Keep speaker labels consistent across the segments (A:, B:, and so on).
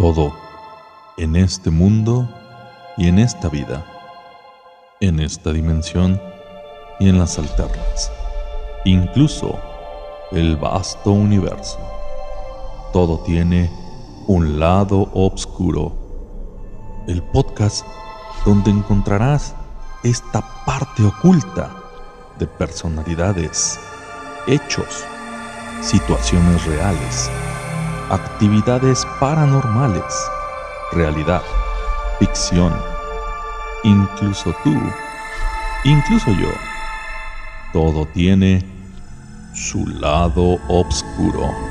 A: Todo en este mundo y en esta vida, en esta dimensión y en las alternas, incluso el vasto universo. Todo tiene un lado oscuro. El podcast donde encontrarás esta parte oculta de personalidades, hechos, situaciones reales, actividades paranormales, realidad, ficción, incluso tú, incluso yo. Todo tiene su lado oscuro.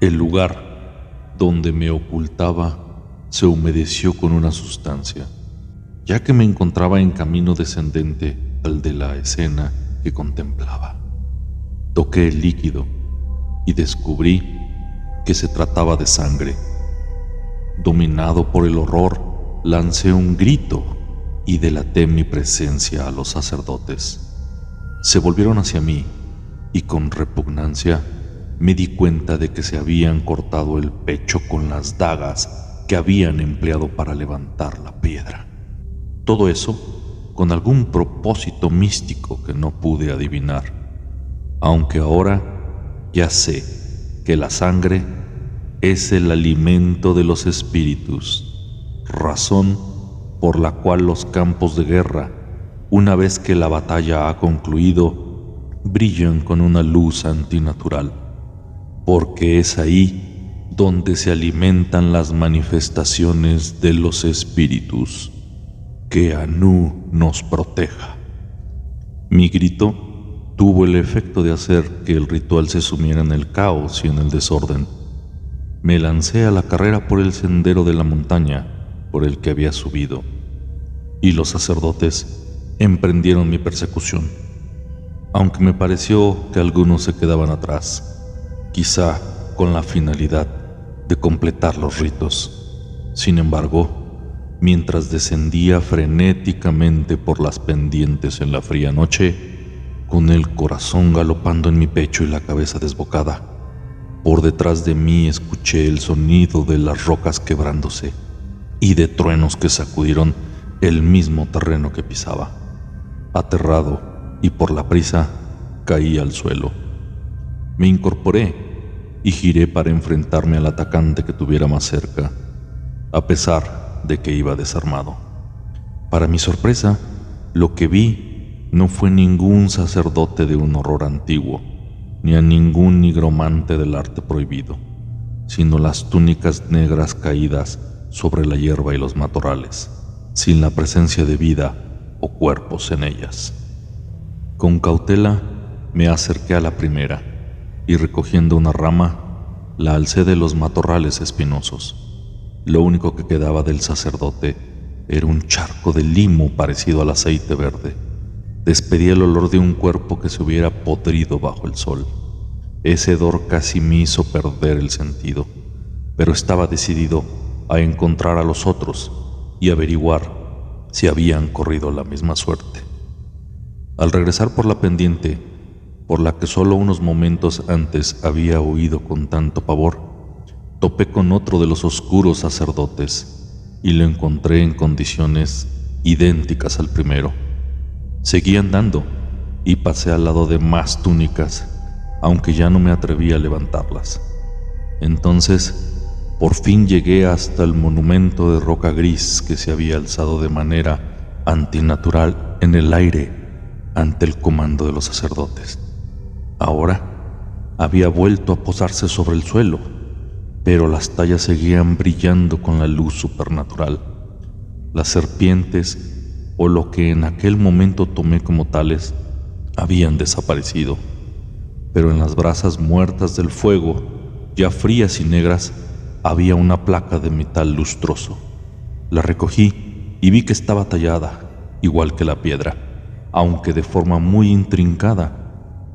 A: El lugar donde me ocultaba se humedeció con una sustancia, ya que me encontraba en camino descendente al de la escena que contemplaba. Toqué el líquido y descubrí que se trataba de sangre. Dominado por el horror, lancé un grito y delaté mi presencia a los sacerdotes. Se volvieron hacia mí y con repugnancia me di cuenta de que se habían cortado el pecho con las dagas que habían empleado para levantar la piedra. Todo eso con algún propósito místico que no pude adivinar, aunque ahora ya sé que la sangre es el alimento de los espíritus, razón por la cual los campos de guerra, una vez que la batalla ha concluido, brillan con una luz antinatural porque es ahí donde se alimentan las manifestaciones de los espíritus. Que Anu nos proteja. Mi grito tuvo el efecto de hacer que el ritual se sumiera en el caos y en el desorden. Me lancé a la carrera por el sendero de la montaña por el que había subido, y los sacerdotes emprendieron mi persecución, aunque me pareció que algunos se quedaban atrás quizá con la finalidad de completar los ritos. Sin embargo, mientras descendía frenéticamente por las pendientes en la fría noche, con el corazón galopando en mi pecho y la cabeza desbocada, por detrás de mí escuché el sonido de las rocas quebrándose y de truenos que sacudieron el mismo terreno que pisaba. Aterrado y por la prisa, caí al suelo. Me incorporé y giré para enfrentarme al atacante que tuviera más cerca, a pesar de que iba desarmado. Para mi sorpresa, lo que vi no fue ningún sacerdote de un horror antiguo, ni a ningún nigromante del arte prohibido, sino las túnicas negras caídas sobre la hierba y los matorrales, sin la presencia de vida o cuerpos en ellas. Con cautela me acerqué a la primera y recogiendo una rama, la alcé de los matorrales espinosos. Lo único que quedaba del sacerdote era un charco de limo parecido al aceite verde. Despedía el olor de un cuerpo que se hubiera podrido bajo el sol. Ese hedor casi me hizo perder el sentido, pero estaba decidido a encontrar a los otros y averiguar si habían corrido la misma suerte. Al regresar por la pendiente, por la que solo unos momentos antes había huido con tanto pavor, topé con otro de los oscuros sacerdotes y lo encontré en condiciones idénticas al primero. Seguí andando y pasé al lado de más túnicas, aunque ya no me atreví a levantarlas. Entonces, por fin llegué hasta el monumento de roca gris que se había alzado de manera antinatural en el aire ante el comando de los sacerdotes. Ahora había vuelto a posarse sobre el suelo, pero las tallas seguían brillando con la luz supernatural. Las serpientes, o lo que en aquel momento tomé como tales, habían desaparecido, pero en las brasas muertas del fuego, ya frías y negras, había una placa de metal lustroso, La recogí y vi que estaba tallada, igual que la piedra, aunque de forma muy intrincada,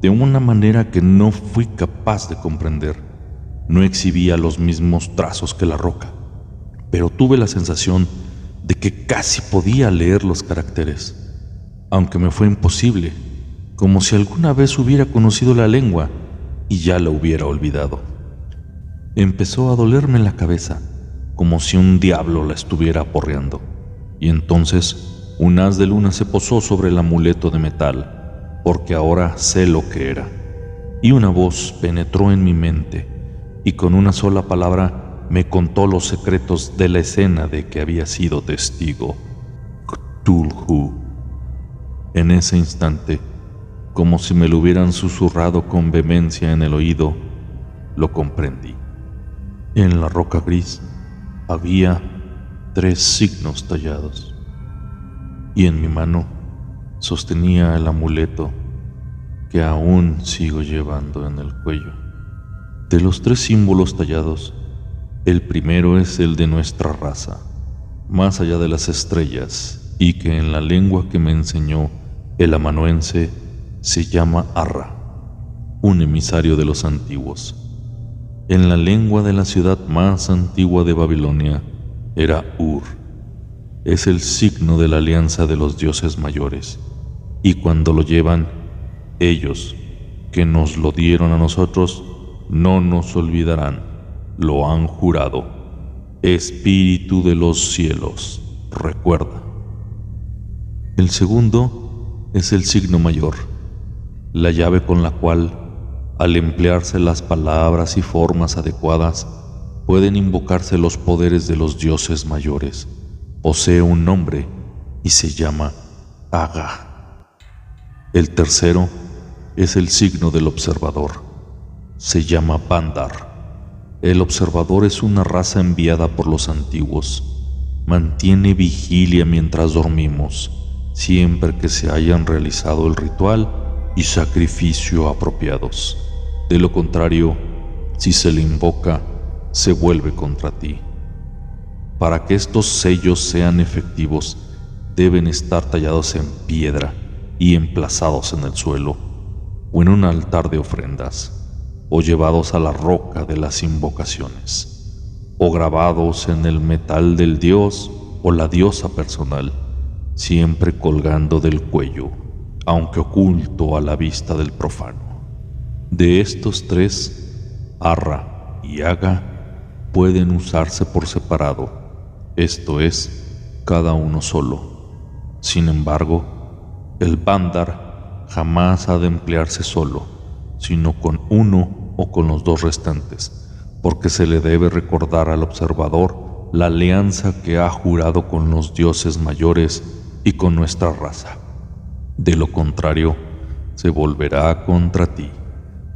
A: de una manera que no fui capaz de comprender. No exhibía los mismos trazos que la roca, pero tuve la sensación de que casi podía leer los caracteres, aunque me fue imposible, como si alguna vez hubiera conocido la lengua y ya la hubiera olvidado. Empezó a dolerme la cabeza, como si un diablo la estuviera aporreando, y entonces un haz de luna se posó sobre el amuleto de metal, porque ahora sé lo que era, y una voz penetró en mi mente, y con una sola palabra me contó los secretos de la escena de que había sido testigo. Cthulhu. En ese instante, como si me lo hubieran susurrado con vehemencia en el oído, lo comprendí. En la roca gris había tres signos tallados y en mi mano sostenía el amuleto que aún sigo llevando en el cuello. De los tres símbolos tallados, el primero es el de nuestra raza, más allá de las estrellas, y que en la lengua que me enseñó el amanuense se llama Arra, un emisario de los antiguos. En la lengua de la ciudad más antigua de Babilonia era Ur. Es el signo de la alianza de los dioses mayores. Y cuando lo llevan, ellos, que nos lo dieron a nosotros, no nos olvidarán, lo han jurado. Espíritu de los cielos, recuerda. El segundo es el signo mayor la llave con la cual, al emplearse las palabras y formas adecuadas, pueden invocarse los poderes de los dioses mayores. Posee un nombre y se llama Aga. El tercero es el signo del observador. Se llama Bandar. El observador es una raza enviada por los antiguos. Mantiene vigilia mientras dormimos, siempre que se hayan realizado el ritual y sacrificio apropiados. De lo contrario, si se le invoca, se vuelve contra ti. Para que estos sellos sean efectivos, deben estar tallados en piedra y emplazados en el suelo, o en un altar de ofrendas, o llevados a la roca de las invocaciones, o grabados en el metal del dios o la diosa personal, siempre colgando del cuello aunque oculto a la vista del profano. De estos tres, Arra y Aga pueden usarse por separado, esto es, cada uno solo. Sin embargo, el Bandar jamás ha de emplearse solo, sino con uno o con los dos restantes, porque se le debe recordar al observador la alianza que ha jurado con los dioses mayores y con nuestra raza. De lo contrario, se volverá contra ti,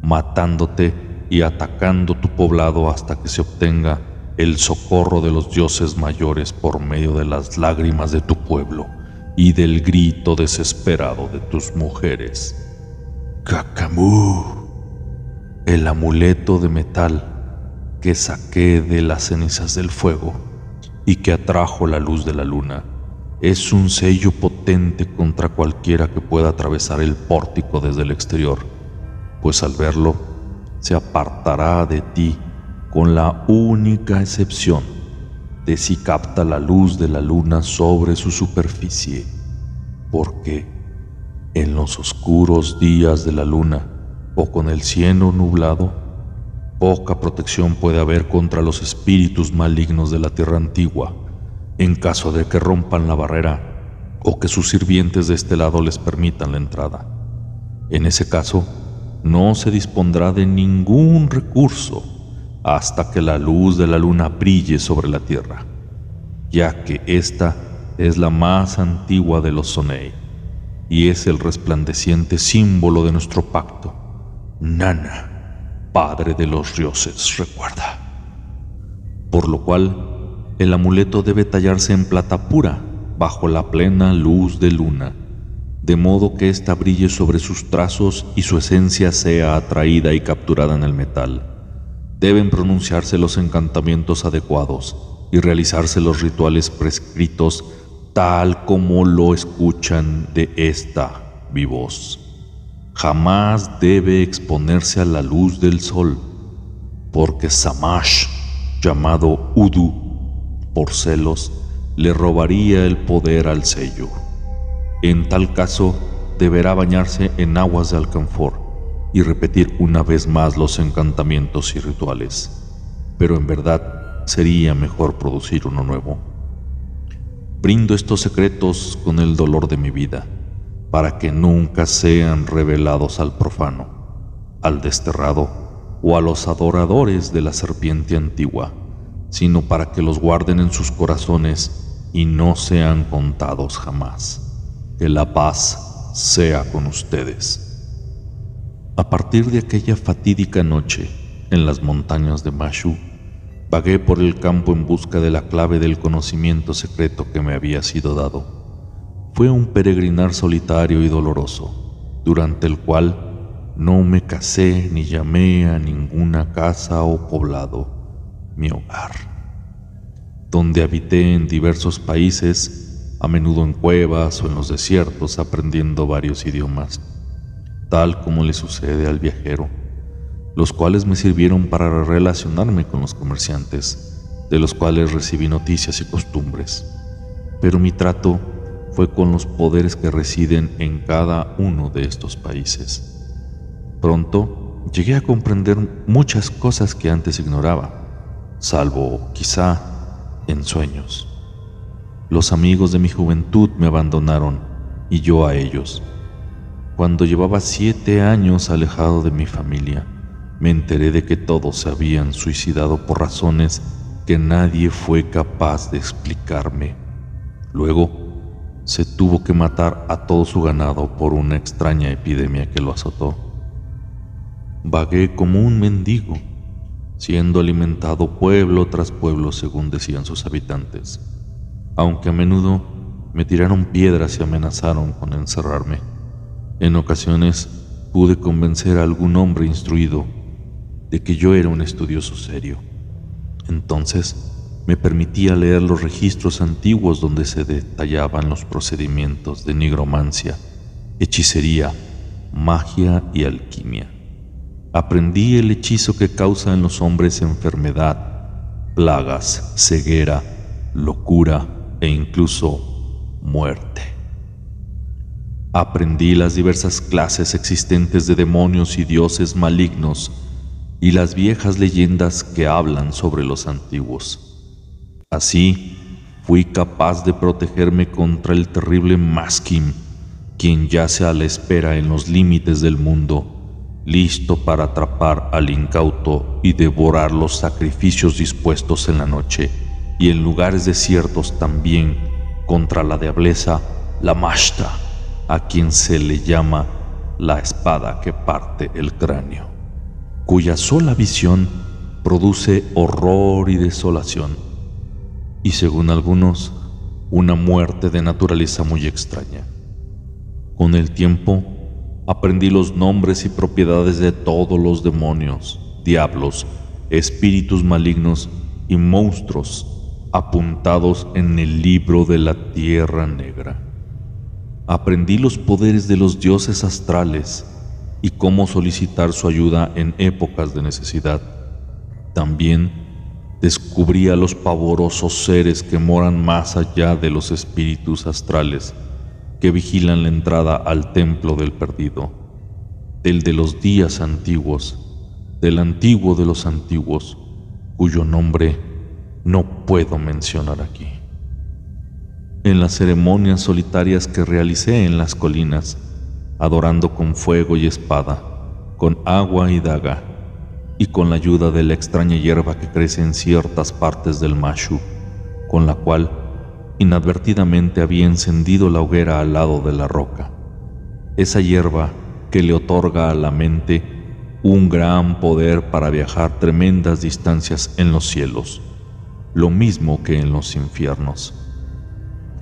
A: matándote y atacando tu poblado hasta que se obtenga el socorro de los dioses mayores por medio de las lágrimas de tu pueblo y del grito desesperado de tus mujeres. Kakamú, el amuleto de metal que saqué de las cenizas del fuego y que atrajo la luz de la luna. Es un sello potente contra cualquiera que pueda atravesar el pórtico desde el exterior, pues al verlo se apartará de ti con la única excepción de si capta la luz de la luna sobre su superficie, porque en los oscuros días de la luna o con el cielo nublado, poca protección puede haber contra los espíritus malignos de la tierra antigua en caso de que rompan la barrera o que sus sirvientes de este lado les permitan la entrada. En ese caso, no se dispondrá de ningún recurso hasta que la luz de la luna brille sobre la tierra, ya que esta es la más antigua de los Sonei y es el resplandeciente símbolo de nuestro pacto. Nana, padre de los dioses, recuerda. Por lo cual, el amuleto debe tallarse en plata pura, bajo la plena luz de luna, de modo que ésta brille sobre sus trazos y su esencia sea atraída y capturada en el metal. Deben pronunciarse los encantamientos adecuados, y realizarse los rituales prescritos tal como lo escuchan de esta mi voz. Jamás debe exponerse a la luz del sol, porque Samash, llamado Udu, por celos, le robaría el poder al sello. En tal caso, deberá bañarse en aguas de alcanfor y repetir una vez más los encantamientos y rituales. Pero en verdad sería mejor producir uno nuevo. Brindo estos secretos con el dolor de mi vida, para que nunca sean revelados al profano, al desterrado o a los adoradores de la serpiente antigua, sino para que los guarden en sus corazones y no sean contados jamás. Que la paz sea con ustedes. A partir de aquella fatídica noche en las montañas de Mashu, vagué por el campo en busca de la clave del conocimiento secreto que me había sido dado. Fue un peregrinar solitario y doloroso, durante el cual no me casé ni llamé a ninguna casa o poblado mi hogar, donde habité en diversos países, a menudo en cuevas o en los desiertos, aprendiendo varios idiomas tal como le sucede al viajero, los cuales me sirvieron para relacionarme con los comerciantes, de los cuales recibí noticias y costumbres. Pero mi trato fue con los poderes que residen en cada uno de estos países. Pronto llegué a comprender muchas cosas que antes ignoraba, salvo quizá en sueños. Los amigos de mi juventud me abandonaron y yo a ellos. Cuando llevaba siete años alejado de mi familia, me enteré de que todos se habían suicidado por razones que nadie fue capaz de explicarme. Luego, se tuvo que matar a todo su ganado por una extraña epidemia que lo azotó. Vagué como un mendigo, siendo alimentado pueblo tras pueblo según decían sus habitantes, aunque a menudo me tiraron piedras y amenazaron con encerrarme. En ocasiones pude convencer a algún hombre instruido de que yo era un estudioso serio. Entonces me permitía leer los registros antiguos donde se detallaban los procedimientos de nigromancia, hechicería, magia y alquimia. Aprendí el hechizo que causa en los hombres enfermedad, plagas, ceguera, locura e incluso muerte. Aprendí las diversas clases existentes de demonios y dioses malignos y las viejas leyendas que hablan sobre los antiguos. Así, fui capaz de protegerme contra el terrible Maskim, quien yace a la espera en los límites del mundo, listo para atrapar al incauto y devorar los sacrificios dispuestos en la noche, y en lugares desiertos también contra la diableza, la Mashta a quien se le llama la espada que parte el cráneo, cuya sola visión produce horror y desolación, y según algunos, una muerte de naturaleza muy extraña. Con el tiempo, aprendí los nombres y propiedades de todos los demonios, diablos, espíritus malignos y monstruos apuntados en el libro de la Tierra Negra aprendí los poderes de los dioses astrales y cómo solicitar su ayuda en épocas de necesidad. También descubrí a los pavorosos seres que moran más allá de los espíritus astrales que vigilan la entrada al templo del perdido, del de los días antiguos, del antiguo de los antiguos, cuyo nombre no puedo mencionar aquí. En las ceremonias solitarias que realicé en las colinas, adorando con fuego y espada, con agua y daga, y con la ayuda de la extraña hierba que crece en ciertas partes del Mashu, con la cual inadvertidamente había encendido la hoguera al lado de la roca. Esa hierba que le otorga a la mente un gran poder para viajar tremendas distancias en los cielos, lo mismo que en los infiernos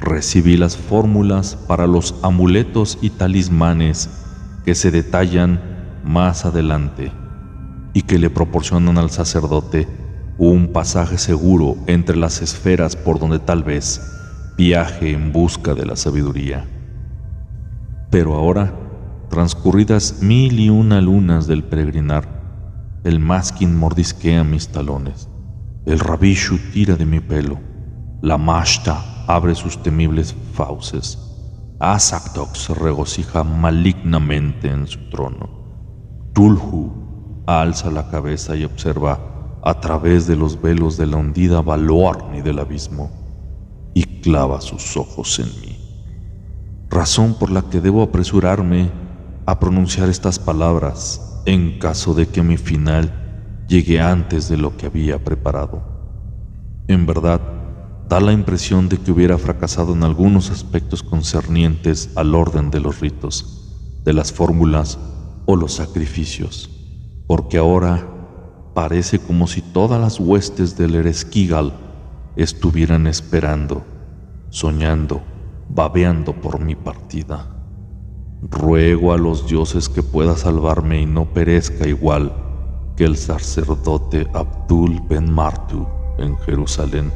A: recibí las fórmulas para los amuletos y talismanes que se detallan más adelante y que le proporcionan al sacerdote un pasaje seguro entre las esferas por donde tal vez viaje en busca de la sabiduría. Pero ahora, transcurridas mil y una lunas del peregrinar, el maskin mordisquea mis talones, el rabishu tira de mi pelo, la mashta abre sus temibles fauces, Asaktok se regocija malignamente en su trono, Tulhu alza la cabeza y observa a través de los velos de la hundida Valorni del abismo y clava sus ojos en mí. Razón por la que debo apresurarme a pronunciar estas palabras en caso de que mi final llegue antes de lo que había preparado. En verdad, da la impresión de que hubiera fracasado en algunos aspectos concernientes al orden de los ritos, de las fórmulas o los sacrificios, porque ahora Parece como si todas las huestes del Eresquigal estuvieran esperando, soñando, babeando por mi partida. Ruego a los dioses que pueda salvarme y no perezca igual que el sacerdote Abdul Ben Martu en Jerusalén.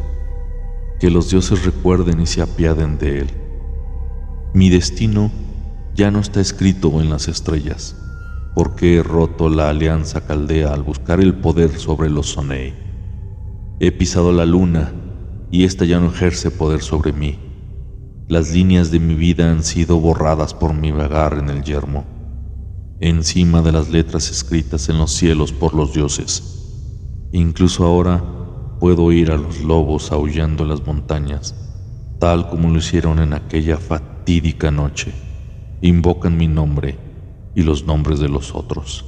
A: Que los dioses recuerden y se apiaden de él. Mi destino ya no está escrito en las estrellas porque he roto la alianza caldea al buscar el poder sobre los Sonei. He pisado la luna y ésta ya no ejerce poder sobre mí. Las líneas de mi vida han sido borradas por mi vagar en el yermo, encima de las letras escritas en los cielos por los dioses. Incluso ahora puedo oír a los lobos aullando en las montañas, tal como lo hicieron en aquella fatídica noche. Invocan mi nombre y los nombres de los otros.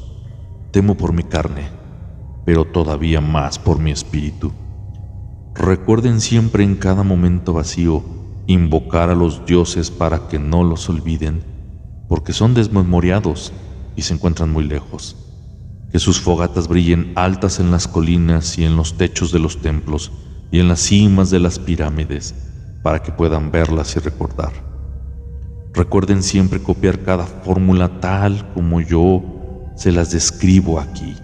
A: Temo por mi carne, pero todavía más por mi espíritu. Recuerden siempre en cada momento vacío invocar a los dioses para que no los olviden, porque son desmemoriados y se encuentran muy lejos. Que sus fogatas brillen altas en las colinas y en los techos de los templos y en las cimas de las pirámides, para que puedan verlas y recordar. Recuerden siempre copiar cada fórmula tal como yo se las describo aquí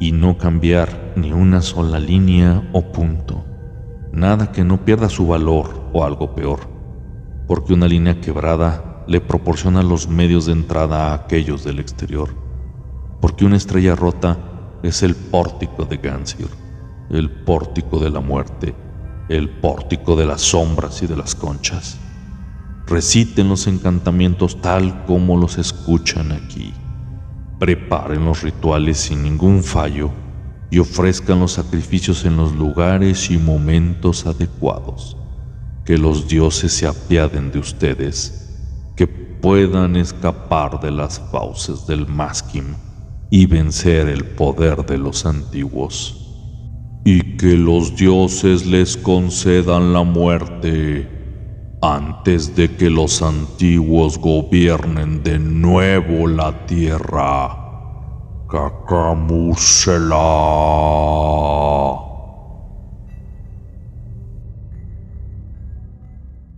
A: y no cambiar ni una sola línea o punto. Nada que no pierda su valor o algo peor, porque una línea quebrada le proporciona los medios de entrada a aquellos del exterior, porque una estrella rota es el pórtico de Gansir, el pórtico de la muerte, el pórtico de las sombras y de las conchas reciten los encantamientos tal como los escuchan aquí. Preparen los rituales sin ningún fallo y ofrezcan los sacrificios en los lugares y momentos adecuados. Que los dioses se apiaden de ustedes, que puedan escapar de las fauces del Maskim y vencer el poder de los antiguos. Y que los dioses les concedan la muerte antes de que los antiguos gobiernen de nuevo la tierra. Kakamusela.